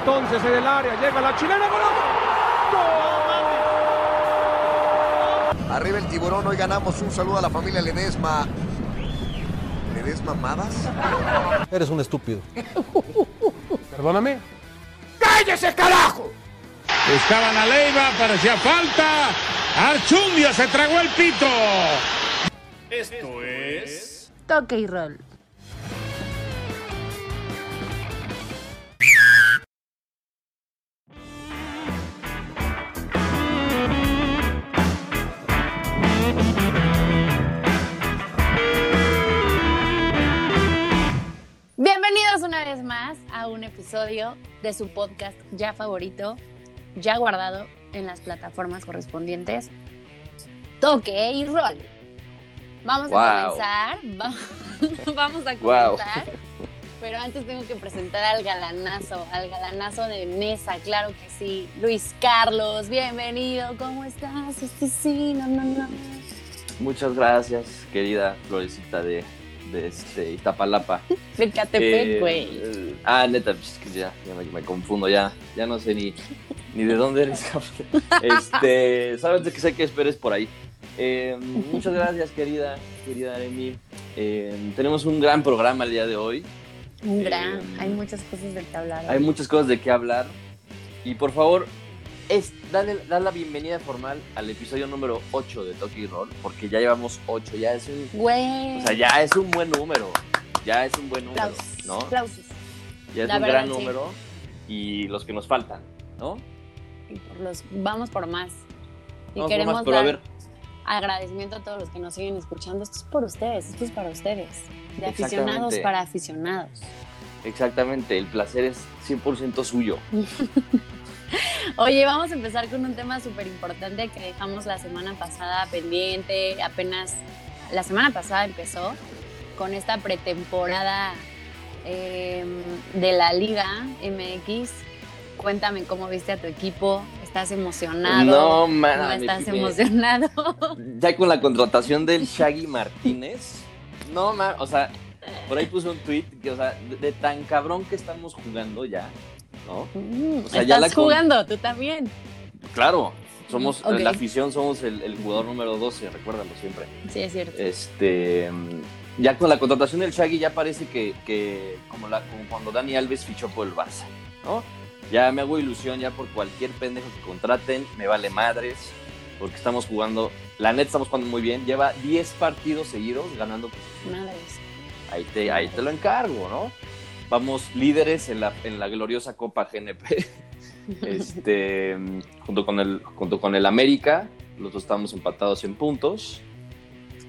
entonces en el área, llega la chilena, Arriba el tiburón, hoy ganamos un saludo a la familia Ledesma. ¿Ledesma Madas? Eres un estúpido. Perdóname. ¡Cállese, carajo! Estaban a Leiva, parecía falta. Archundia se tragó el pito. Esto es. Toque y roll. Vez más a un episodio de su podcast ya favorito, ya guardado en las plataformas correspondientes. Toque y roll. Vamos a comenzar. va- Vamos a Wow. comenzar. Pero antes tengo que presentar al galanazo, al galanazo de mesa, claro que sí. Luis Carlos, bienvenido, ¿cómo estás? Sí, sí, no, no, no. Muchas gracias, querida Florecita de, de este Iztapalapa. De Catepec, Eh, güey. eh, ah, neta, pues, ya, ya me, me confundo, ya, ya no sé ni, ni de dónde eres. este, sabes de que sé que esperes por ahí. Eh, muchas gracias, querida, querida Emi. Eh, tenemos un gran programa el día de hoy. Un gran, hay muchas cosas de que hablar. Hay muchas cosas de qué hablar. Y por favor, es, dale la bienvenida formal al episodio número 8 de Toki Roll, porque ya llevamos 8, ya es un, Güey. o sea, ya es un buen número. Ya es un buen número, aplausos, ¿no? aplausos. Ya es La un verdad, gran sí. número. Y los que nos faltan, ¿no? Y por los, vamos por más. Y Vamos por queremos más, pero a dar ver, agradecimiento a todos los que nos siguen escuchando. Esto es por ustedes, esto es para ustedes. De aficionados para aficionados. exactamente, el placer es 100% suyo. Oye, vamos a empezar con un tema súper importante que dejamos la semana pasada pendiente. Apenas la semana pasada empezó con esta pretemporada eh, de la Liga MX. Cuéntame cómo viste a tu equipo. ¿Estás emocionado? No, ¿No man, estás me- emocionado? Ya con la contratación del Shaggy Martínez. No, man, o sea, por ahí puse un tweet que, o sea, de, de tan cabrón que estamos jugando ya, ¿no? Mm, O sea, ya estás la con- jugando, tú también. Claro, somos, Ok. la afición somos el, el jugador número 12, recuérdalo siempre. Sí, es cierto. Este, mm, ya con la contratación del Shaggy ya parece que, que como, la, como cuando Dani Alves fichó por el Barça, ¿no? Ya me hago ilusión ya por cualquier pendejo que contraten, me vale madres, porque estamos jugando, la neta estamos jugando muy bien, lleva 10 partidos seguidos ganando Madres. ahí te, ahí te lo encargo, ¿no? Vamos líderes en la, en la gloriosa Copa GNP, este, junto, con el, junto con el América, los dos estamos empatados en puntos.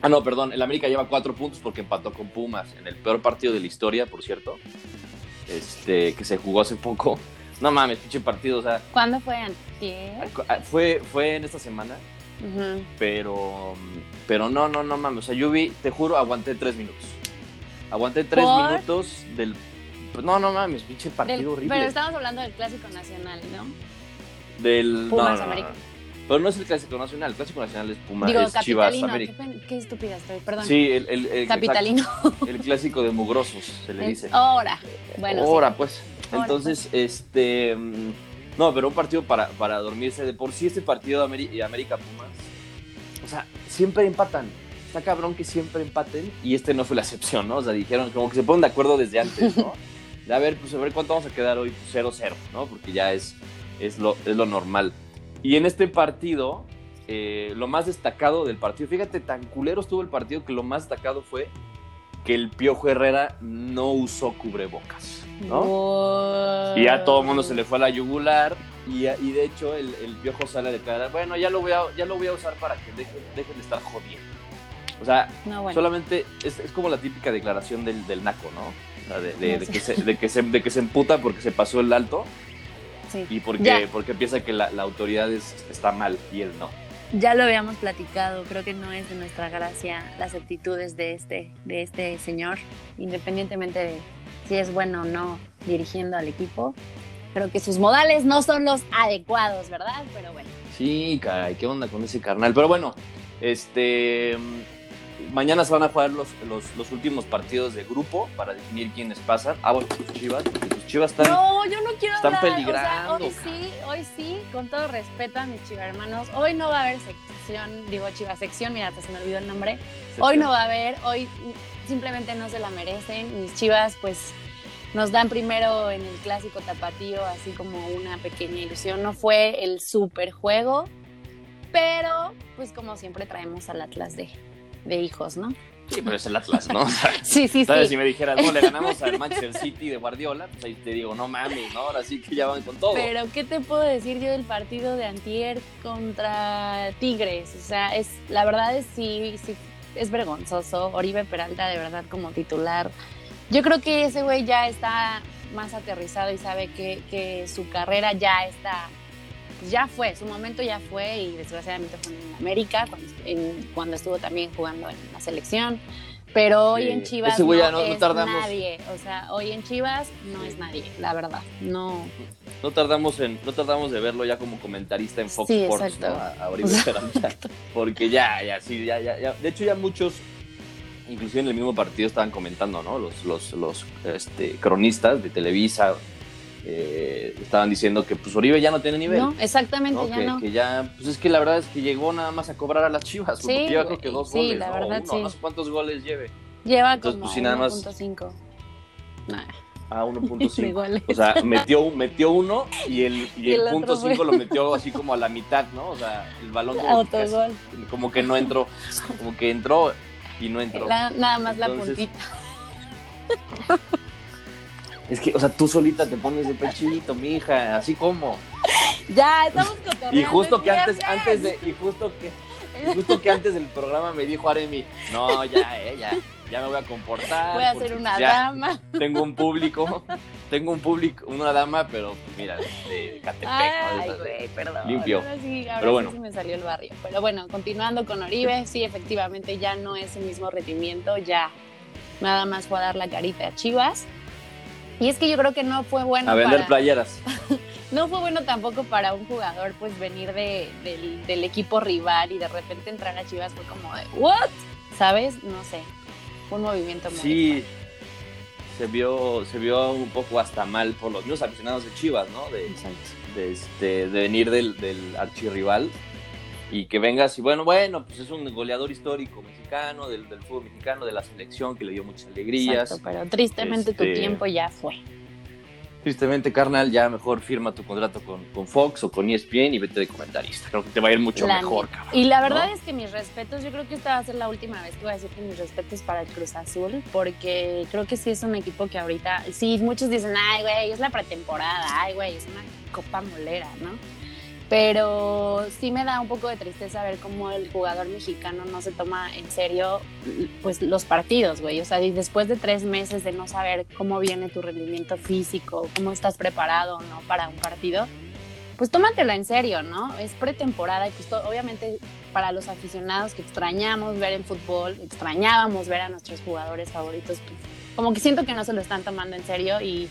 Ah, no, perdón, el América lleva cuatro puntos porque empató con Pumas en el peor partido de la historia, por cierto, este, que se jugó hace poco. No mames, pinche partido, o sea, ¿Cuándo fue antier? fue, fue en esta semana, pero, pero no, no, no mames, o sea, yo vi, te juro, aguanté tres minutos. Aguanté tres ¿Por? minutos del... pues, No, no mames, pinche partido Del- horrible. Pero estamos hablando del Clásico Nacional, ¿no? Del... Pumas, no, no, no. Pero no es el Clásico Nacional, el Clásico Nacional es Pumas, Digo, es Chivas. Qué, América. pen- qué estúpida estoy, perdón. Sí, el, el, el- Capitalino. exacto, el clásico de mugrosos, se le dice. Ahora. Bueno, sí. Ahora, pues. Ahora, Entonces, este. mm, No, pero un partido para, para dormirse. De por sí, este partido de Ameri- y América Pumas. O sea, siempre empatan. Está cabrón que siempre empaten. Y este no fue la excepción, ¿no? O sea, dijeron como que se ponen de acuerdo desde antes, ¿no? De a ver, pues a ver cuánto vamos a quedar hoy. Pues 0-0, ¿no? Porque ya es, es, lo, es lo normal. Y en este partido, eh, lo más destacado del partido, fíjate, tan culero estuvo el partido que lo más destacado fue que el Piojo Herrera no usó cubrebocas, ¿no? Wow. Y ya todo el mundo se le fue a la yugular y, y de hecho el, el Piojo sale a declarar, bueno, ya lo voy a, ya lo voy a usar para que dejen, dejen de estar jodiendo. O sea, No, bueno. solamente es, es como la típica declaración del, del naco, ¿no? O sea, de, de- No, de sí. que se, de, que se, de que se emputa porque se pasó el alto Sí. y porque, Ya. porque piensa que la, la autoridad es- está mal y él no. Ya lo habíamos platicado, creo que no es de nuestra gracia las actitudes de este, de este señor, independientemente de si es bueno o no dirigiendo al equipo. Creo que sus modales no son los adecuados, ¿verdad? Pero bueno. Sí, caray, ¿qué onda con ese carnal? Pero bueno, este. Mañana se van a jugar los, los, los últimos partidos de grupo para definir quiénes pasan. Ah, bueno, tus Chivas, porque tus Chivas están... No, yo no quiero están hablar. peligrando, O sea, hoy sí, hoy sí, con todo respeto a mis chiva hermanos. Hoy no va a haber sección, digo chiva sección, mira, se me olvidó el nombre. Hoy no va a haber, hoy simplemente no se la merecen. Mis chivas, pues, nos dan primero en el clásico tapatío, así como una pequeña ilusión. No fue el super juego, pero, pues, como siempre, traemos al Atlas de, de hijos, ¿no? Sí, pero es el Atlas, ¿no? O sea, Sí, sí, ¿sabes? sí. Si me dijeras, no, le ganamos al Manchester City de Guardiola, pues ahí te digo, no mames, ¿no? Ahora sí que ya van con todo. Pero, ¿qué te puedo decir yo del partido de Antier contra Tigres? O sea, es, la verdad es sí, sí, es vergonzoso. Oribe Peralta, de verdad, como titular. Yo creo que ese güey ya está más aterrizado y sabe que, que su carrera ya está, ya fue, su momento ya fue y desgraciadamente fue en América, cuando, en- cuando estuvo también jugando en la selección. Pero hoy Sí. en Chivas no, no- es tardamos. nadie. O sea, hoy en Chivas no es nadie, la verdad. No, No tardamos en, no tardamos de verlo ya como comentarista en Fox Sí, Sports. ¿no? A, a Oribe Peralta. Porque ya, ya, sí, ya, ya, ya. De hecho, ya muchos, inclusive en el mismo partido, estaban comentando, ¿no? Los, los, los este, cronistas de Televisa eh, estaban diciendo que pues Oribe ya no tiene nivel. No, exactamente, ¿no? ya que, no. que ya, pues es que la verdad es que llegó nada más a cobrar a las chivas. Sí, porque lleva creo que dos sí, goles, la ¿no? verdad, Uno, sí. no sé cuántos goles lleve. Lleva Entonces, como pues, sí, nada más- 1.5. Nah, A de 1.5. goles. O sea, metió, metió uno y el, y Y el el punto fue- 5 lo metió así como a la mitad, ¿no? O sea, el balón como que, casi- como que no entró, como que entró y no entró. La- nada más la Entonces, puntita. Es que, o sea, tú solita te pones de pechito, mija, así como. Ya, estamos cotorreando. Y justo que antes, antes de, y justo que, y justo que antes del programa me dijo Aremi, no, ya, eh, ya, ya me voy a comportar. Voy a ser una ya dama. Tengo un público, tengo un público, una dama, pero mira, de Catepec. Ay, güey, perdón. Limpio. Ahora sí, ahora Pero sí bueno. se me salió el barrio. Pero bueno, continuando con Oribe, sí, efectivamente ya no es el mismo rendimiento, ya nada más fue a dar la carita a Chivas. Y es que yo creo que no fue bueno A vender para- playeras. no fue bueno tampoco para un jugador pues venir de, del, del equipo rival y de repente entrar a Chivas fue como de ¿what? ¿Sabes? No sé. Fue un movimiento muy Sí, se vio, se vio un poco hasta mal por los mismos aficionados de Chivas, ¿no? De, Exacto. de, este, de venir del, del archirrival y que vengas y bueno, bueno, pues es un goleador histórico mexicano, del, del fútbol mexicano, de la selección, que le dio muchas alegrías. Exacto, pero tristemente tu Este- tiempo ya fue. Tristemente, carnal, ya mejor firma tu contrato con, con Fox o con ESPN y vete de comentarista. Creo que te va a ir mucho La mejor, cabrón. Y la verdad ¿no? es que mis respetos, yo creo que esta va a ser la última vez que voy a decir que mis respetos para el Cruz Azul, porque creo que sí es un equipo que ahorita, sí, muchos dicen, ay, güey, es la pretemporada, ay, güey, es una copa molera, ¿no? Pero sí me da un poco de tristeza ver cómo el jugador mexicano no se toma en serio pues los partidos, güey. O sea, después de tres meses de no saber cómo viene tu rendimiento físico, cómo estás preparado o no para un partido, pues tómatelo en serio, ¿no? Es pretemporada y pues obviamente para los aficionados que extrañamos ver en fútbol, extrañábamos ver a nuestros jugadores favoritos, pues, como que siento que no se lo están tomando en serio y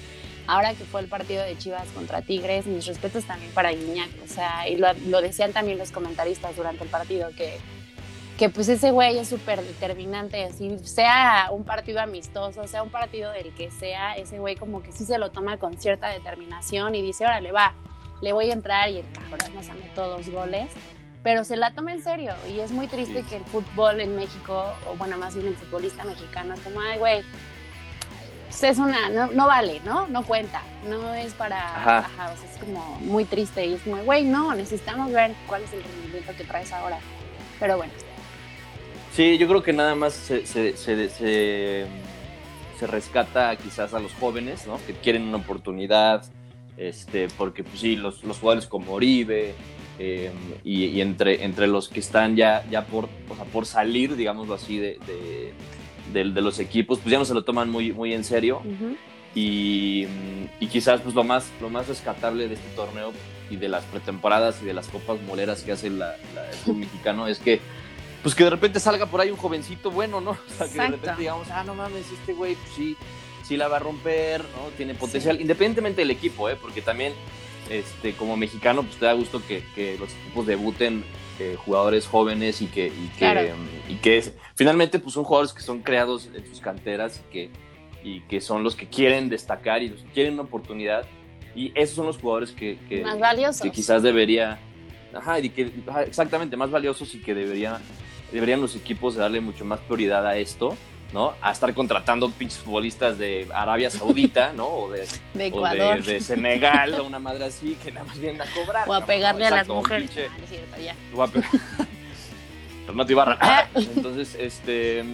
ahora que fue el partido de Chivas contra Tigres, mis respetos también para Guiñac, o sea, y lo, lo decían también los comentaristas durante el partido, que, que pues ese güey es súper determinante, así sea un partido amistoso, sea un partido del que sea, ese güey como que sí se lo toma con cierta determinación y dice, órale, va, le voy a entrar y el cabrón nos anotó dos goles, pero se la toma en serio y es muy triste que el fútbol en México, o bueno, más bien el futbolista mexicano, es como, ay, güey, pues es una, no, no vale, ¿no? No cuenta, no es para, Ajá. ajá, o sea, es como muy triste y es como, güey, no, necesitamos ver cuál es el rendimiento que traes ahora. Pero bueno, Sí, yo creo que nada más se, se, se, se- se rescata quizás a los jóvenes, ¿no? Que quieren una oportunidad, este, porque pues sí, los, los jugadores como Oribe eh, y, y entre, entre los que están ya, ya por, o sea, por salir, digámoslo así, de, de, de- de los equipos, pues ya no se lo toman muy, muy en serio y, y quizás pues lo más, lo más rescatable de este torneo y de las pretemporadas y de las copas moleras que hace la, la- el fútbol mexicano es que pues que de repente salga por ahí un jovencito bueno, ¿no? O sea, que de repente digamos, ah, no mames, este güey, pues sí, sí la va a romper, ¿no? Tiene potencial, independientemente del equipo, ¿eh? Porque también, este, como mexicano, pues te da gusto que, que los equipos debuten eh, jugadores jóvenes y que, y que, Claro. y que es- finalmente pues son jugadores que son creados en sus canteras y que, y que son los que quieren destacar y los que quieren una oportunidad. Y esos son los jugadores que, que, Más valiosos. que quizás debería, ajá, y que, ajá, exactamente, más valiosos y que debería, deberían los equipos darle mucho más prioridad a esto, ¿no? A estar contratando pinches futbolistas de Arabia Saudita, ¿no? O de, De o Ecuador. de, de Senegal, o una madre así, que nada más vienen a cobrar. O a pegarle a las mujeres. Ah, no es cierto, ya. o a Renato Ibarra. Ah. Entonces, este,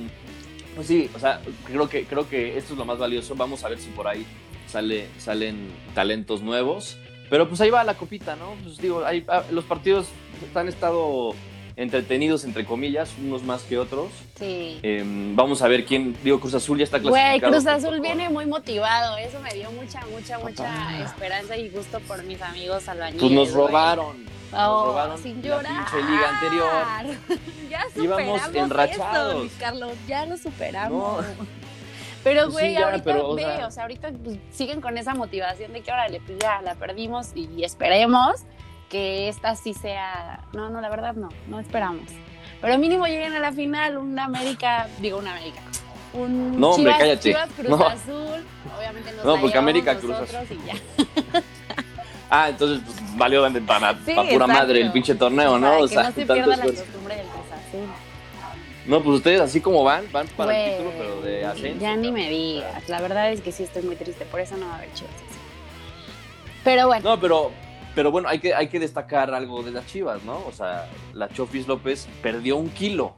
pues sí, o sea, creo que, creo que esto es lo más valioso. Vamos a ver si por ahí sale, salen talentos nuevos. Pero pues ahí va la copita, ¿no? Pues digo, ahí, ah, los partidos han estado entretenidos, entre comillas, unos más que otros. Sí. Em, vamos a ver quién, digo, Cruz Azul ya está Güey, clasificado. Cruz junto Azul viene muy motivado. Eso me dio mucha, mucha, mucha esperanza y gusto por mis amigos albañiles. Pues nos güey. robaron. Nos Oh, robaron sin la llorar. pinche liga anterior. ya Íbamos superamos enrachados. eso, Luis Carlos. Ya lo superamos. No. Pero, Pues güey, sí, ahorita pero, o ve, sea- o sea, ahorita pues, siguen con esa motivación de que órale, pues ya la perdimos y esperemos que esta sí sea. No, no, la verdad no, no esperamos. Pero mínimo lleguen a la final, un América, digo, un América. Un No, hombre, Chivas, cállate. Chivas Cruz No. Azul, obviamente nos No, porque América, Cruz y ya. Ah, entonces pues, valió para, para Sí, pura exacto. madre el pinche torneo, ¿no? Para O que sea, no se tanto pierda la esfuerzo. costumbre del Cruz Azul. No, pues ustedes así como van, van para el título, pero de ascenso. Ya ni me digas. La verdad es que sí estoy muy triste, por eso no va a haber Chivas. Pero bueno, No, pero, pero bueno, hay que, hay que destacar algo de las Chivas, ¿no? O sea, la Chofis López perdió un kilo,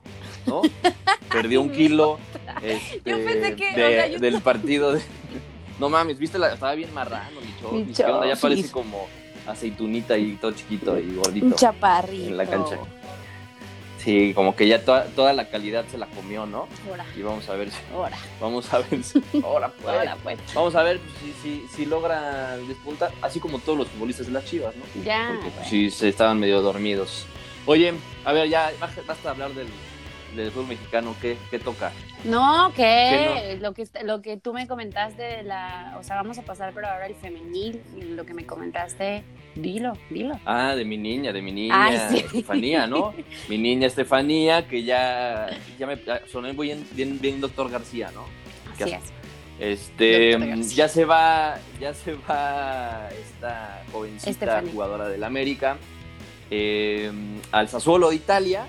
¿no? perdió un kilo este, Yo pensé que, o de- sea, yo- del partido de... No mames, viste, la, estaba bien marrano, mi Chofis. Mi ¿Qué onda? Ya parece como aceitunita y todo chiquito y un gordito. chaparrito. en la cancha. Sí, como que ya toda, toda la calidad se la comió, ¿no? Ahora, Y vamos a ver si... ahora, Vamos a ver si... Ahora pues. ahora pues. Vamos a ver si, si, si logra despuntar, así como todos los futbolistas de las Chivas, ¿no? Ya. Porque pues, sí se estaban medio dormidos. Oye, a ver, ya basta basta hablar del, del fútbol mexicano, ¿qué, qué toca? No, que ¿Qué lo que lo que tú me comentaste de la, o sea, vamos a pasar pero ahora el femenil, y lo que me comentaste, dilo, dilo. Ah, de mi niña, de mi niña Ay, sí. Estefanía, ¿no? Mi niña Estefanía, que ya, ya me ya soné bien, bien, bien doctor García, ¿no? Así ¿Qué es. Este, García. ya se va, ya se va esta jovencita Estefanía. jugadora del América eh, al Sassuolo de Italia,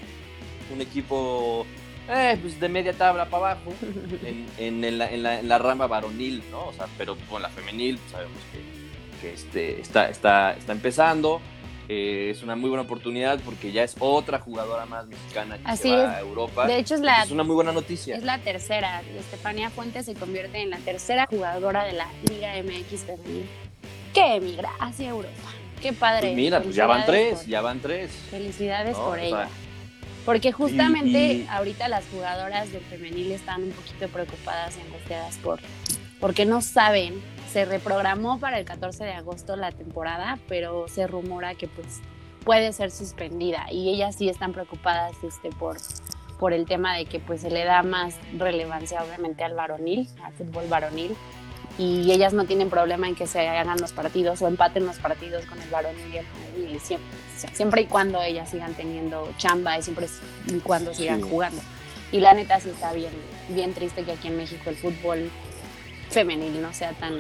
un equipo eh, pues de media tabla para abajo, en, en, el- en la, en la rama varonil, ¿no? O sea, pero con la femenil pues, sabemos que, que, este, está, está, está empezando. Eh, es una muy buena oportunidad porque ya es otra jugadora más mexicana que Así se va es. a Europa. De hecho es la es una muy buena noticia. es la tercera. Estefania Fuentes se convierte en la tercera jugadora de la Liga MX femenil que emigra hacia Europa. Qué padre. Pues mira, pues ya van tres, por- ya van tres. Felicidades ¿no? por O sea, ella. Porque justamente y- ahorita las jugadoras del femenil están un poquito preocupadas y angustiadas por porque no saben. Se reprogramó para el 14 de agosto la temporada, pero se rumora que pues puede ser suspendida y ellas sí están preocupadas este por por el tema de que pues se le da más relevancia obviamente al varonil, al fútbol varonil y ellas no tienen problema en que se hagan los partidos o empaten los partidos con el varonil y el femenil y siempre, siempre y cuando ellas sigan teniendo chamba y siempre y cuando sigan Sí. jugando. Y la neta sí está bien, bien triste que aquí en México el fútbol femenil no sea tan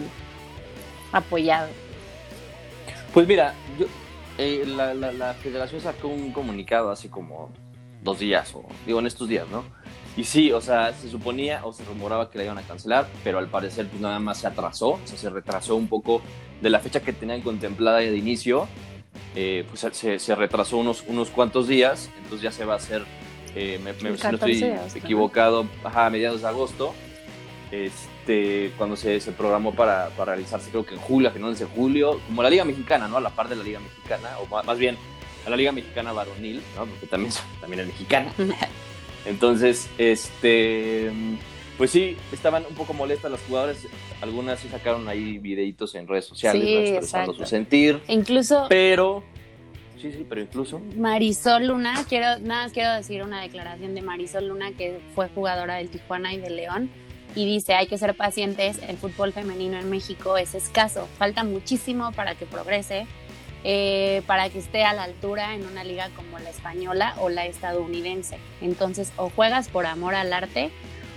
apoyado. Pues mira, yo- eh, la, la- la federación sacó un comunicado hace como dos días, o digo en estos días, ¿no? Y sí, o sea, se suponía o se rumoraba que la iban a cancelar, pero al parecer pues nada más se atrasó, o sea, se retrasó un poco de la fecha que tenían contemplada de inicio, eh, pues se, se retrasó unos, unos cuantos días, entonces ya se va a hacer, eh, me, me- no 14 estoy equivocado, ajá, a mediados de agosto, este, cuando se, se programó para, para realizarse, creo que en julio, a finales de julio, como la Liga Mexicana, ¿no? A la par de la Liga Mexicana, o ma- más bien a la Liga Mexicana varonil, ¿no? Porque también, también es mexicana. Entonces, este, pues sí, estaban un poco molestas las jugadoras, algunas sí sacaron ahí videitos en redes sociales, Sí, ¿no? expresando exacto. su sentir, incluso pero, sí, sí, pero incluso, Marisol Luna, quiero, nada más quiero decir una declaración de Marisol Luna, que fue jugadora del Tijuana y del León, y dice, hay que ser pacientes, el fútbol femenino en México es escaso, falta muchísimo para que progrese, eh, para que esté a la altura en una liga como la española o la estadounidense. Entonces, o juegas por amor al arte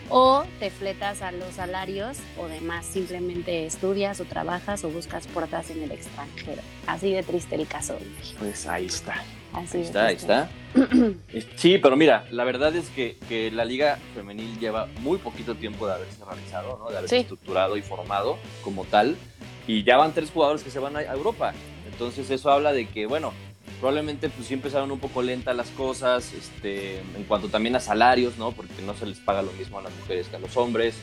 o te fletas a los salarios o demás, simplemente estudias o trabajas o buscas puertas en el extranjero. Así de triste el caso. Pues ahí está. Así Ahí está, ahí está. Sí, pero mira, la verdad es que, que la liga femenil lleva muy poquito tiempo de haberse realizado, ¿no? de haberse Sí. estructurado y formado como tal. Y ya van tres jugadores que se van a Europa. Entonces eso habla de que, bueno, probablemente pues sí empezaron un poco lentas las cosas, este, en cuanto también a salarios, ¿no? Porque no se les paga lo mismo a las mujeres que a los hombres.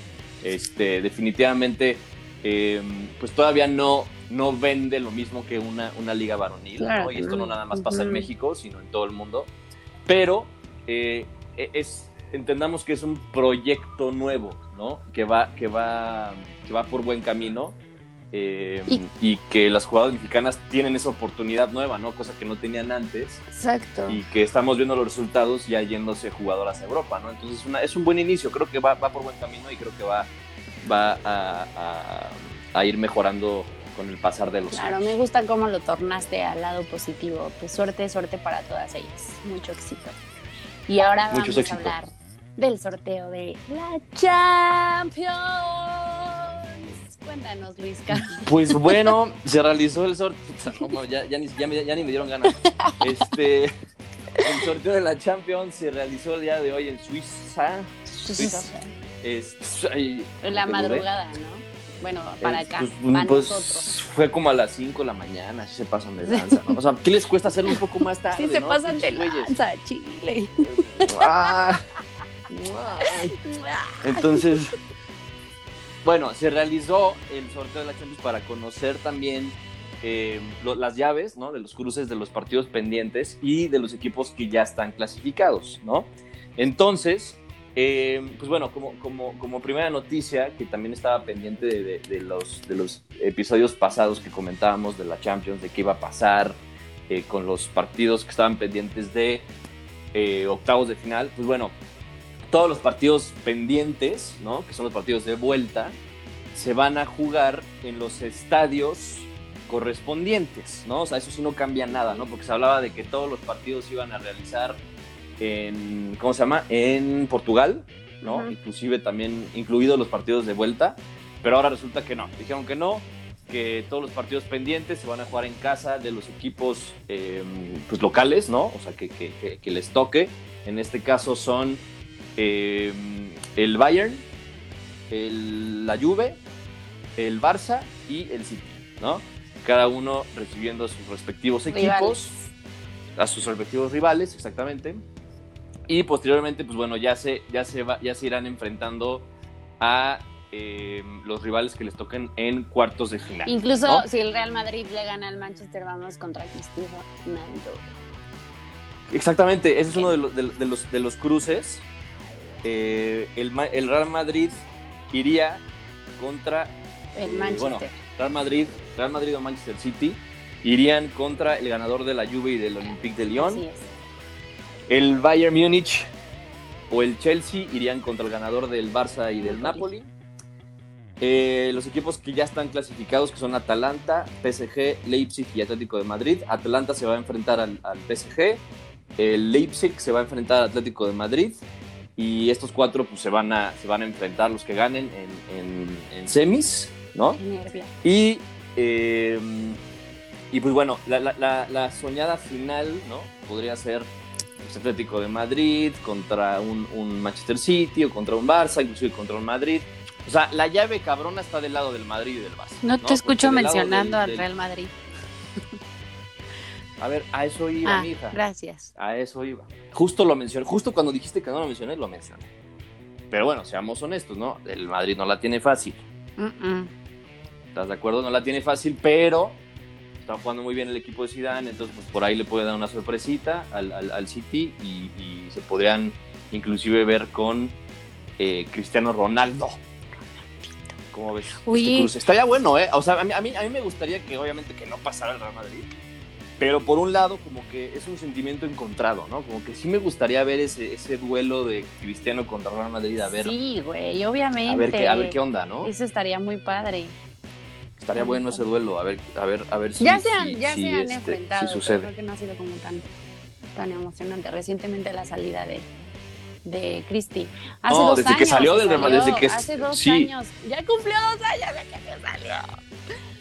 Este, definitivamente, eh, pues todavía no, no vende lo mismo que una, una liga varonil, Claro ¿no? Y esto no nada más pasa en. México, sino en todo el mundo. Pero eh, es, entendamos que es un proyecto nuevo, ¿no? Que va, que va, que va por buen camino. Eh, Y- y que las jugadoras mexicanas tienen esa oportunidad nueva, ¿no? Cosa que no tenían antes Exacto. y que estamos viendo los resultados ya yéndose jugadoras a Europa, ¿no? Entonces una- es un buen inicio, creo que va, va por buen camino y creo que va, va a, a- a ir mejorando con el pasar de los Claro, años. me gusta cómo lo tornaste al lado positivo. Pues suerte, suerte para todas ellas. Mucho éxito. Y ahora Muchos vamos a hablar del sorteo de la Champions. Cuéntanos, Luisca. Pues bueno, se realizó el sorteo. ya, ya, ni, ya, me, ya ni me dieron ganas. Este, el sorteo de la Champions se realizó el día de hoy en Suiza. Suiza. Es, ay, la madrugada, ¿no? Bueno, para acá, pues, para pues, nosotros. Fue como a las 5 de la mañana, así se pasan de lanza. ¿no? O sea, ¿qué les cuesta hacerlo un poco más tarde? Sí se no? pasan de lanza, Chile. Ah. Entonces, bueno, se realizó el sorteo de la Champions para conocer también eh, las llaves, ¿no? De los cruces de los partidos pendientes y de los equipos que ya están clasificados, ¿no? Entonces, eh, pues bueno, como, como, como primera noticia, que también estaba pendiente de, de- los, de los episodios pasados que comentábamos de la Champions, de qué iba a pasar eh, con los partidos que estaban pendientes de octavos de final, pues bueno, todos los partidos pendientes, ¿no? Que son los partidos de vuelta, se van a jugar en los estadios correspondientes, ¿no? O sea, eso sí no cambia nada, ¿no? Porque se hablaba de que todos los partidos se iban a realizar en, ¿cómo se llama? En Portugal, ¿no? Ujú. Inclusive también incluidos los partidos de vuelta, pero ahora resulta que no, dijeron que no, que todos los partidos pendientes se van a jugar en casa de los equipos eh, pues, locales, ¿no? O sea, que, que- que- que les toque. En este caso son eh, el Bayern, el- la Juve, el Barça y el City, ¿no? Cada uno recibiendo a sus respectivos equipos, a sus respectivos rivales, exactamente. Y posteriormente, pues bueno, ya se, ya se, va- ya se irán enfrentando a eh, los rivales que les toquen en cuartos de final. Incluso ¿no? si el Real Madrid le gana al Manchester, vamos contra Cristiano Ronaldo. Exactamente, ese es uno de los, de, de los, de los cruces. Eh, el, Real Madrid iría contra El Eh, Manchester. bueno, Real Madrid, Real Madrid o Manchester City irían contra el ganador de la Juve y del Olympique de Lyon. El Bayern Múnich o el Chelsea irían contra el ganador del Barça y del Napoli. Eh, los equipos que ya están clasificados, que son Atalanta, PSG, Leipzig y Atlético de Madrid. Atalanta se va a enfrentar al, al PSG, el Leipzig se va a enfrentar al Atlético de Madrid. Y estos cuatro pues, se, van a, se van a enfrentar los que ganen en, en- en semis, ¿no? Y, eh, y pues bueno, la, la- la- la soñada final, ¿no? Podría ser pues, Atlético de Madrid contra un, un Manchester City o contra un Barça, inclusive contra un Madrid. O sea, la llave cabrona está del lado del Madrid y del Barça. No te escucho del mencionando del- al Real Madrid. A ver, a eso iba, Ah, mi hija. gracias. A eso iba. Justo lo mencioné, justo cuando dijiste que no lo mencioné, lo mencioné. Pero bueno, seamos honestos, ¿no? El Madrid no la tiene fácil. ¿Estás de acuerdo? No la tiene fácil, pero está jugando muy bien el equipo de Zidane, entonces pues, por ahí le puede dar una sorpresita al, al- al City y, y se podrían inclusive ver con eh, Cristiano Ronaldo. ¿Cómo ves? Uy. Este cruce? Estaría bueno, ¿eh? O sea, a mí, a, mí, a mí me gustaría que obviamente que no pasara el Real Madrid, pero por un lado como que es un sentimiento encontrado, ¿no? Como que sí me gustaría ver ese, ese duelo de Cristiano contra Real Madrid, a ver, Sí, güey, obviamente. a ver, qué, a ver qué onda, ¿no? Eso estaría muy padre. estaría bueno ese duelo, a ver, a ver, a ver si, ya se han, si- ya si, se han este, enfrentado, si sucede. creo que no ha sido como tan, tan emocionante. Recientemente la salida de, de Cristi. Hace No, dos desde que años salió del Real Madrid, salió, desde que- Hace dos sí. años. Ya cumplió dos años de que se salió.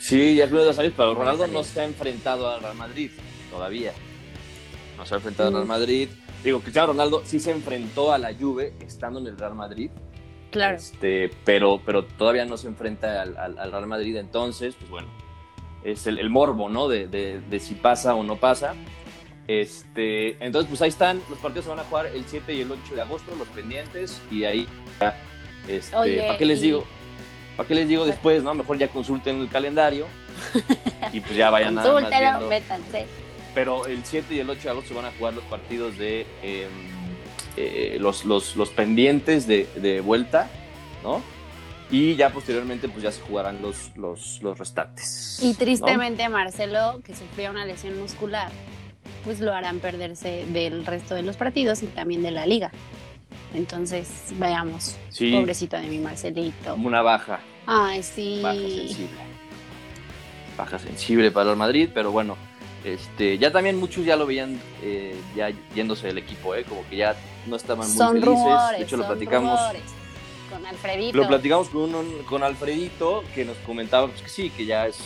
Sí, ya creo de dos años, pero Ronaldo no se ha enfrentado al Real Madrid todavía. No se ha enfrentado al Mm. Real Madrid. Digo, Cristiano Ronaldo sí se enfrentó a la Juve estando en el Real Madrid. Claro. Este, pero, pero todavía no se enfrenta al, al- al Real Madrid. Entonces, pues bueno, es el, el morbo, ¿no? De, de- de si pasa o no pasa. Este, entonces, pues ahí están. Los partidos se van a jugar el 7 y el 8 de agosto, los pendientes. Y ahí ya, este, Oye, ¿para qué les y- digo? ¿Para qué les digo después, no? Mejor ya consulten el calendario y pues ya vayan viendo. métanse. Pero el 7 y el 8 de agosto se van a jugar los partidos de eh, eh, los, los, los pendientes de, de vuelta, ¿no? Y ya posteriormente pues ya se jugarán los, los, los restantes. Y ¿no? tristemente Marcelo, que sufrió una lesión muscular, pues lo harán perderse del resto de los partidos y también de la liga. Entonces, veamos. Sí, Pobrecito de mi Marcelito. como una baja, Ay, sí. baja sensible. Baja sensible para el Madrid, pero bueno, este, ya también muchos ya lo veían eh, ya yéndose del equipo, ¿eh? Como que ya no estaban muy Son felices. rumores. de hecho, lo son platicamos. rumores. Con Alfredito. Lo platicamos con, un- con Alfredito, que nos comentaba pues, que sí, que ya es,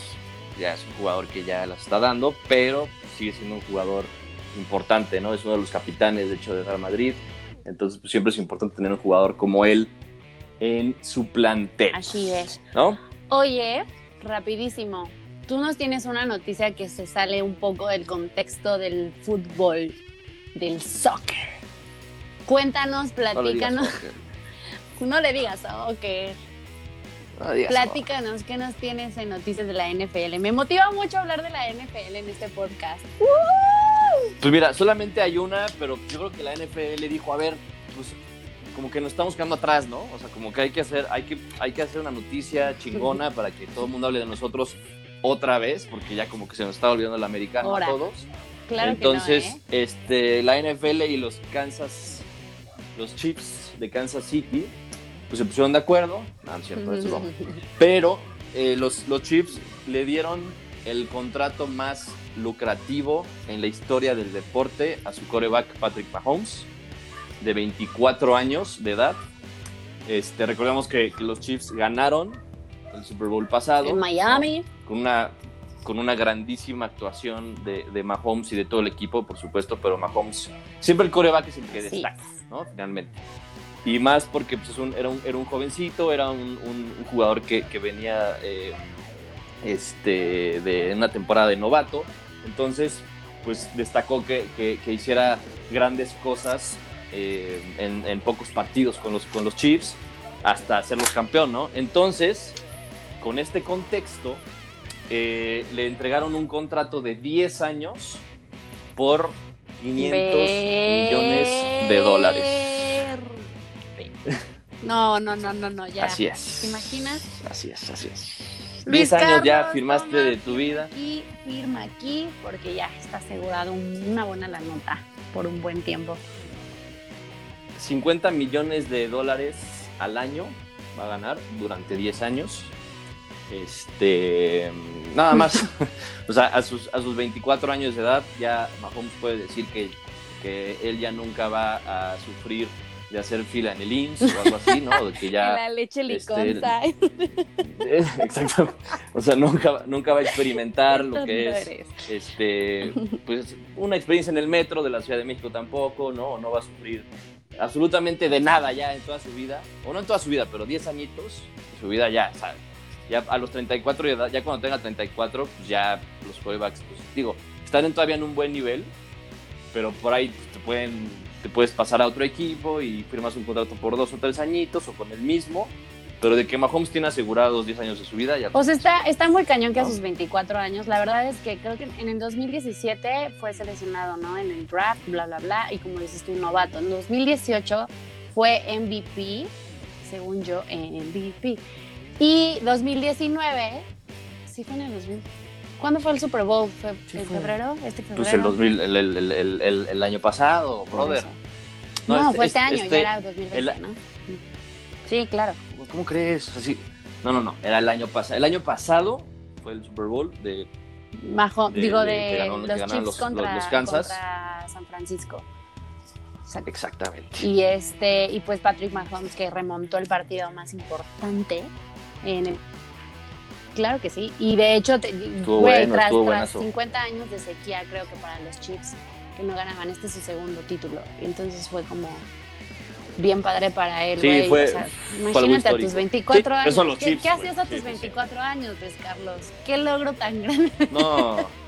ya es un jugador que ya las está dando, pero sigue siendo un jugador importante, ¿no? Es uno de los capitanes, de hecho, de Real Madrid. Entonces, pues, siempre es importante tener un jugador como él en su plantel, Así es. ¿no? Oye, rapidísimo. Tú nos tienes una noticia que se sale un poco del contexto del fútbol, del soccer. Cuéntanos, No le digas platícanos. soccer. No le digas soccer. No digas Platícanos, ¿qué nos tienes en noticias de la NFL? Me motiva mucho hablar de la NFL en este podcast. soccer. Pues mira, solamente hay una, pero yo creo que la NFL le dijo, a ver, pues como que nos estamos quedando atrás, ¿no? O sea, como que hay que hacer, hay que, hay que hacer una noticia chingona para que todo el mundo hable de nosotros otra vez, porque ya como que se nos está olvidando el americano a todos. Claro Entonces, que no, ¿eh? este, la NFL y los Kansas, los Chiefs de Kansas City, pues se pusieron de acuerdo. No, no es cierto, es broma. Pero eh, los, los Chiefs le dieron el contrato más lucrativo en la historia del deporte a su coreback Patrick Mahomes, de 24 años de edad. Este, recordemos que, que los Chiefs ganaron el Super Bowl pasado. En ¿no? Miami. con una, con una grandísima actuación de, de Mahomes y de todo el equipo, por supuesto, pero Mahomes, siempre el coreback es el que destaca, ¿no? Finalmente. Y más porque pues, es un- era, un, era un jovencito, era un, un- un jugador que, que venía eh, este, de una temporada de novato, entonces pues destacó que, que- que hiciera grandes cosas eh, en, en pocos partidos con los, con los Chiefs hasta hacerlos campeón, ¿no? Entonces, con este contexto, eh, le entregaron un contrato de 10 años por 500 millones de dólares. No, no, no, no, no, ya. Así es. ¿Te imaginas? Así es, así es. Luis 10 años ya firmaste de tu vida. Aquí, firma aquí, porque ya está asegurado un- una buena la nota por un buen tiempo. 50 millones de dólares al año va a ganar durante 10 años. Este, nada más. o sea, a sus, a sus 24 años de edad ya Mahomes puede decir que, que él ya nunca va a sufrir de hacer fila en el IMSS o algo así, ¿no? De que ya... la leche este, liconza. Exacto. O sea, nunca, nunca va a experimentar lo que es este, pues, una experiencia en el metro de la Ciudad de México tampoco, ¿no? No va a sufrir absolutamente de nada ya en toda su vida, o no en toda su vida, pero 10 añitos de su vida ya, ¿sabes? Ya a los 34 de edad, ya cuando tenga 34, pues ya los quarterbacks, pues digo, están en- todavía en un buen nivel, pero por ahí pues, te pueden, te puedes pasar a otro equipo y firmas un contrato por dos o tres añitos o con el mismo, pero de que Mahomes tiene asegurados 10 años de su vida, ya O sea, está, está muy cañón que a sus 24 años, la verdad es que creo que en el 2017 fue seleccionado, ¿no? En el draft, bla, bla, bla, y como dices tú, novato. En 2018 fue MVP, según yo, MVP. Y 2019, sí fue en el 2000. ¿Cuándo fue el Super Bowl? ¿Fue en febrero? ¿Este febrero? Pues el 2000, el, el- año pasado, brother. No, este- fue este, este- año, este- ya era 2020, el- ¿no? Sí, claro. ¿Cómo crees? O sea, sí. No, no, no, era el año pasado. El año pasado fue el Super Bowl de Mahomes, de- digo, de- ganó- los Chiefs los- contra, los- los Kansas. contra San Francisco. Exacto. exactamente. Y este, y pues Patrick Mahomes que remontó el partido más importante en el Claro que sí. Y de hecho, te- Estuvo güey, bueno, tras, estuvo tras buenazo. 50 años de sequía, creo que para los Chiefs, que no ganaban, este es su segundo título. Y entonces fue como bien padre para él, Sí, güey. fue- O sea, fue algo imagínate a tus histórico. 24 Sí, años. eso los ¿Qué, Chiefs, qué hacías a tus Sí, sí, sí. 24 años, pues, Carlos? ¿Qué logro tan grande? No.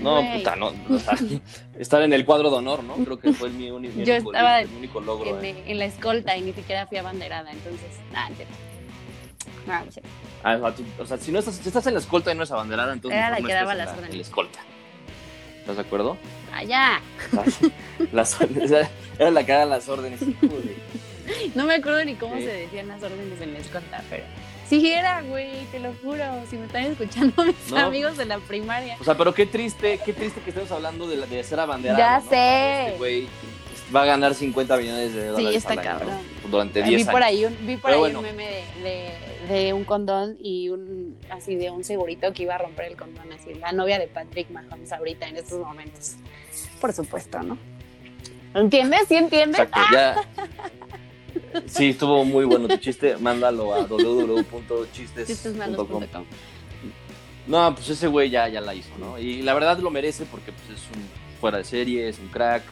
No, Güey. puta, no. o sea, estar en el cuadro de honor, ¿no? Creo que fue mi, mi Yo único, estaba mi único logro. en, eh. en la escolta y ni siquiera fui abanderada, entonces, nada, no, no, no sé. Ah, o sea, si no estás, si estás en la escolta y no es abanderada, entonces Era la que daba las la, órdenes. en la escolta. ¿Estás de acuerdo? Allá. Las era la que daba las órdenes. No me acuerdo ni cómo Sí. se decían las órdenes en la escolta, pero sí era, güey, te lo juro. Si me están escuchando mis No. amigos de la primaria. O sea, pero qué triste, qué triste que estemos hablando de, la- de ser abanderado. Ya ¿no? sé. Este güey va a ganar 50 millones de dólares está al año, cabrón. ¿no? Durante vi 10 años. por ahí un, vi por Pero ahí bueno. un meme de, de, de un condón y un así de un segurito que iba a romper el condón, así la novia de Patrick Mahomes ahorita en estos momentos. Por supuesto, ¿no? ¿Entiendes? ¿Sí entiendes? Exacto, ya. Sí, estuvo muy bueno tu chiste. Mándalo a www.chistes.com. No, pues ese güey ya, ya la hizo, ¿no? Y la verdad lo merece porque pues, es un fuera de serie, es un crack.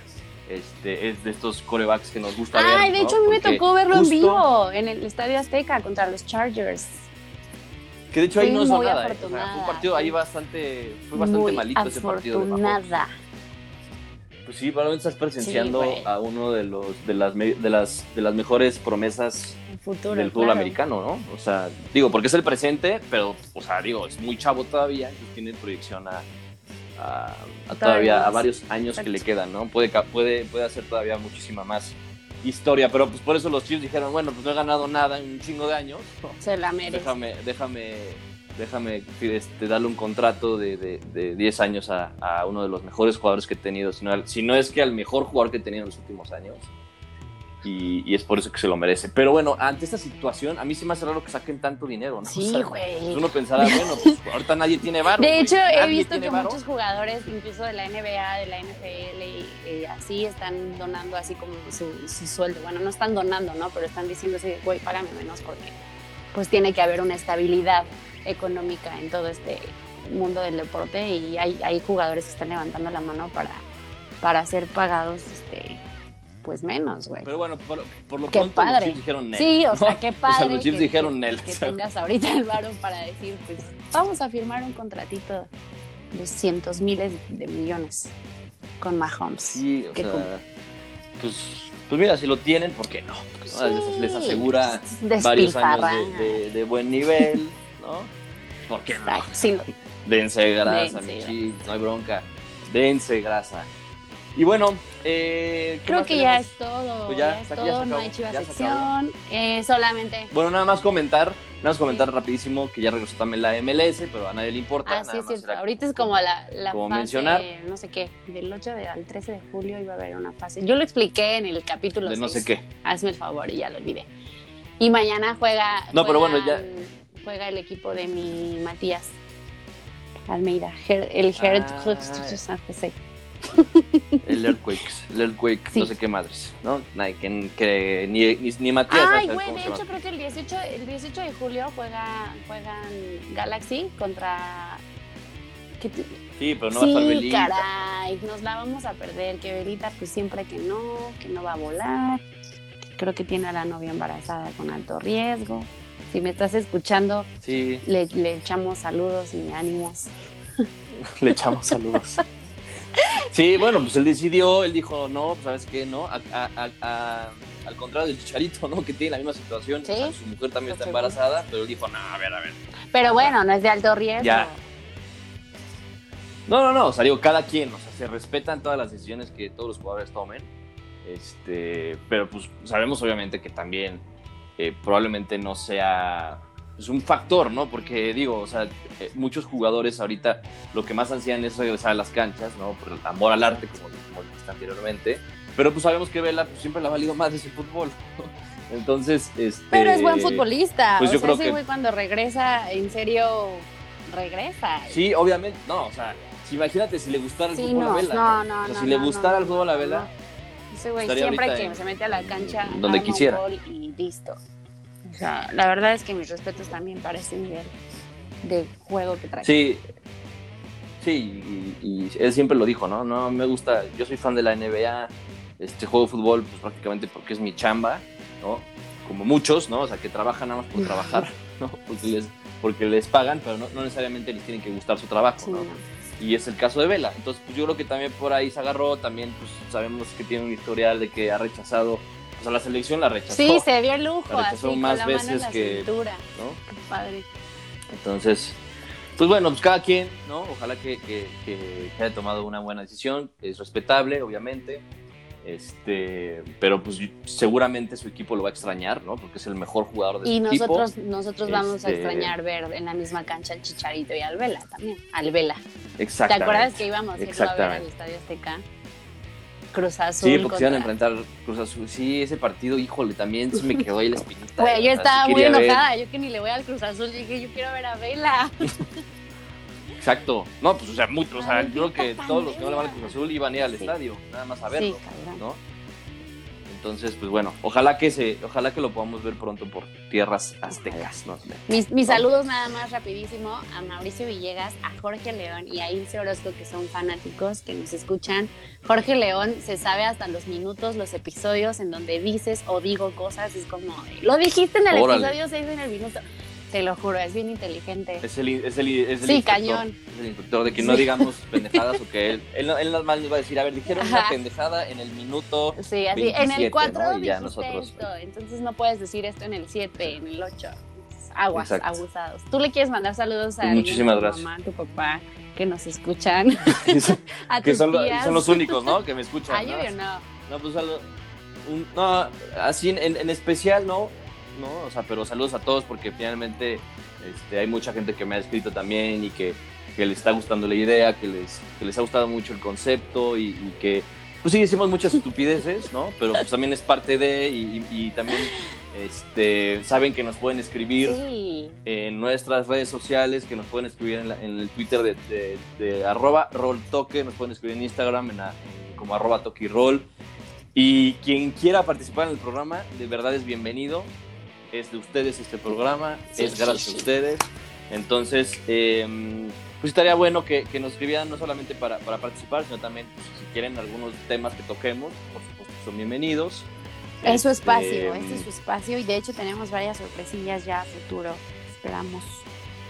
Este, es de estos corebacks que nos gusta ver. Ay, de ¿no? hecho a mí me tocó verlo justo- en vivo en el Estadio Azteca contra los Chargers. Que de hecho ahí no muy nada. ¿eh? O sea, fue un partido ahí bastante, fue bastante Muy malito ese partido. de afortunada. Pues sí, probablemente estás presenciando Sí, a uno de los de las de las de las mejores promesas futuro, del fútbol claro. americano, ¿no? O sea, digo, porque es el presente, pero, o sea, digo, es muy chavo todavía, entonces tiene proyección a, a- a todavía a varios años que le Exacto. quedan, ¿no? Puede, puede, puede hacer todavía muchísima más historia, pero pues por eso los Chiefs dijeron, bueno, pues no he ganado nada en un chingo de años, Se la merece. déjame, déjame, déjame este, darle un contrato de, de, de 10 años a, a uno de los mejores jugadores que he tenido, si no, si no es que al mejor jugador que he tenido en los últimos años. Y, y es por eso que se lo merece. Pero bueno, ante esta situación, a mí sí me hace raro que saquen tanto dinero, ¿no? Sí, O sea, güey. pues uno pensará, bueno, pues ahorita nadie tiene varo. De hecho, he visto que varo. muchos jugadores, incluso de la NBA, de la NFL, y, eh, así están donando así como su, su sueldo. Bueno, no están donando, ¿no? Pero están diciendo así, güey, págame menos porque pues tiene que haber una estabilidad económica en todo este mundo del deporte y hay, hay jugadores que están levantando la mano para, para ser pagados este pues menos, güey. Pero bueno, por, por lo Qué pronto padre. los Chiefs dijeron Nel. Sí, o sea, qué O padre. sea, los Chiefs que- dijeron que- Nel. Que tengas ahorita el varón para decir, pues, vamos a firmar un contratito de cientos miles de millones con Mahomes. Sí, o sea, pues, pues mira, si lo tienen, ¿por qué no? ¿No? Les, asegura Pues, varios años de, de- de buen nivel, ¿no? ¿Por qué no? Sí, lo- Dense grasa, Dense mi. Chiefs, no hay bronca. Dense grasa. Y bueno, eh, ¿qué Creo que ya es todo. Pues ya, ya, es ya todo, se no hay chiva ya se sección. Eh, solamente. Bueno, nada más comentar, nada más comentar rapidísimo que ya regresó también la MLS, pero a nadie le importa. Ah, nada sí, es cierto. Ahorita es como la, la como fase, mencionar. no sé qué, del 8 de- al 13 de julio iba a haber una fase. Yo lo expliqué en el capítulo de no sé qué. Hazme el favor y ya lo olvidé. Y mañana juega. No, pero bueno, juegan- Juega el equipo de mi Matías Almeida, el Herd Ah. San José. El Earthquakes, el Earthquake, Sí. no sé qué madres, ¿no? Que, que ni, ni, ni Matías Ay, güey, de hecho creo que el 18, el 18 de julio juega, juegan Galaxy contra. ¿qué te- Sí, pero no va a estar sí, Belinda. caray, nos la vamos a perder. Que Belita, pues siempre que no, que no va a volar. Creo que tiene a la novia embarazada con alto riesgo. Si me estás escuchando, Sí, le, le echamos saludos y ánimos. le echamos saludos. Sí, bueno, pues él decidió, él dijo, no, pues, ¿sabes qué? No, a- a- a- al contrario del Chicharito, ¿no? Que tiene la misma situación, Sí. su mujer también está embarazada, pero él dijo, no, a ver, a ver. Pero bueno, no es de alto riesgo. Ya. No, no, no, o sea, digo, cada quien, o sea, se respetan todas las decisiones que todos los jugadores tomen, este, pero pues sabemos obviamente que también eh, probablemente no sea pues, un factor, ¿no? Porque digo, o sea, eh, muchos jugadores ahorita lo que más ansían es regresar a las canchas, ¿no? Por el amor al arte, como, como dijiste anteriormente, pero pues sabemos que Vela pues, siempre le ha valido más de ese fútbol, ¿no? Entonces, este... Pero es buen futbolista. pues o yo sea, creo ese que- güey cuando regresa, en serio, regresa. Sí, obviamente, no, o sea, si imagínate si le gustara el Sí, fútbol no, a Vela. no, no, O sea, no, si le no, gustara no, el fútbol a Vela, no. Ese güey siempre que en- se mete a la cancha donde quisiera. y listo. O sea, la verdad es que mis respetos también para ese nivel de juego que trae. Sí, sí, y, y él siempre lo dijo, ¿no? No me gusta, yo soy fan de la NBA, este juego de fútbol, pues prácticamente porque es mi chamba, ¿no? Como muchos, ¿no? O sea, que trabajan nada más por trabajar, ¿no? Porque les, porque les pagan, pero no, no necesariamente les tienen que gustar su trabajo, no. Y es el caso de Vela. Entonces, pues yo creo que también por ahí se agarró, también pues sabemos que tiene un historial de que ha rechazado, o sea, la selección la rechazó, Sí, se dio el lujo, La así rechazó con más la mano en veces la que- cintura. ¿no? Qué padre. Entonces, pues bueno, pues cada quien, ¿no? Ojalá que, que, que- que haya tomado una buena decisión, es respetable, obviamente. Este, pero pues seguramente su equipo lo va a extrañar, ¿no? Porque es el mejor jugador de Y su equipo. nosotros, nosotros vamos a Este- extrañar ver en la misma cancha al Chicharito y al Vela también. Al Vela. ¿Te Exactamente. acuerdas que íbamos a irlo a ver al. Estadio Azteca? Cruz Azul. Sí, porque se iban a enfrentar Cruz Azul. Sí, ese partido, híjole, también se me quedó ahí la espinita. Güey, yo estaba muy ver. enojada. Yo que ni le voy al Cruz Azul. Dije, yo quiero ver a Vela. Exacto. No, pues, o sea, mucho, o sea, yo creo que todos los que no le van al. Cruz Azul iban a ir al Sí. estadio, nada más a verlo. Sí. ¿no? Entonces, pues bueno, ojalá que se, ojalá que lo podamos ver pronto por tierras aztecas, ¿no? Mis, mis saludos nada más rapidísimo a Mauricio Villegas, a Jorge León y a Ilse Orozco, que son fanáticos que nos escuchan. Jorge León se sabe hasta los minutos, los episodios en donde dices o digo cosas. Es como, lo dijiste en el Órale. episodio 6 en el minuto. Te lo juro, es bien inteligente. Es el, es el, es el Sí, inspector, cañón. Es el inspector de que Sí. no digamos pendejadas o que él, él, él nada más nos va a decir, a ver, dijeron una Ajá. pendejada en el minuto. Sí, así, en 27, el 4 ¿no? Ya nosotros- esto, entonces no puedes decir esto en el 7, en el 8. Aguas, Exacto. abusados. ¿Tú le quieres mandar saludos a Pues alguien, muchísimas a tu gracias. mamá, a tu papá, que nos escuchan? a que tus son, lo- tías. son los únicos, ¿no? Que me escuchan. Ay, ¿no? no. No, pues algo- un- no, así en, en- en especial, no, no, o sea, pero saludos a todos porque finalmente este, hay mucha gente que me ha escrito también y que, que les está gustando la idea, que les, que les ha gustado mucho el concepto y, y que, pues sí, decimos muchas estupideces, ¿no? Pero pues también es parte de y, y- y también este, saben que nos pueden escribir Sí. en nuestras redes sociales, que nos pueden escribir en, la- en el Twitter de, de, de arroba rolltoque, nos pueden escribir en Instagram en en como arroba toquiroll. Y quien quiera participar en el programa, de verdad es bienvenido. Es de ustedes este programa, Sí, es gracias sí. a ustedes. Entonces, eh, pues estaría bueno que, que nos escribieran no solamente para, para participar, sino también pues, si quieren algunos temas que toquemos, por supuesto son bienvenidos. Es su Este, espacio, este es su espacio y de hecho tenemos varias sorpresillas ya a futuro. Esperamos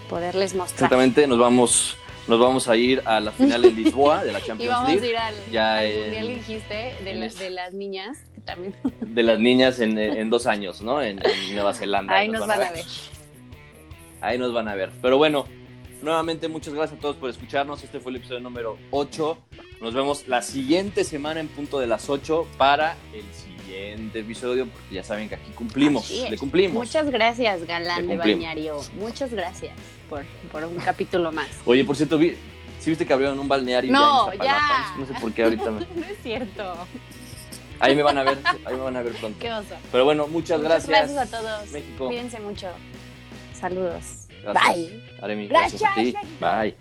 poderles mostrar. Exactamente, nos vamos, nos vamos a ir a la final en Lisboa de la Y Champions vamos a League ir al, Ya al en- mundial, dijiste, de, las de las niñas, también. de las niñas en, en dos años, ¿no? En, en Nueva Zelanda. Ahí nos van a ver. Ahí nos van a ver. Pero bueno, nuevamente muchas gracias a todos por escucharnos. Este fue el episodio número 8. Nos vemos la siguiente semana en punto de las 8 para el siguiente episodio, porque ya saben que aquí cumplimos, le cumplimos. Muchas gracias, Galán de. Bañario. Muchas gracias por, por un capítulo más. Oye, por cierto, vi, ¿sí viste que abrieron un balneario No, ya? No sé por qué ahorita me... no es cierto. Ahí me van a ver, ahí me van a ver pronto. Qué oso. Pero bueno, muchas, Muchas gracias. gracias a todos. México. Cuídense mucho. Saludos. Gracias. Bye. Aremi, gracias, a ti. Bye.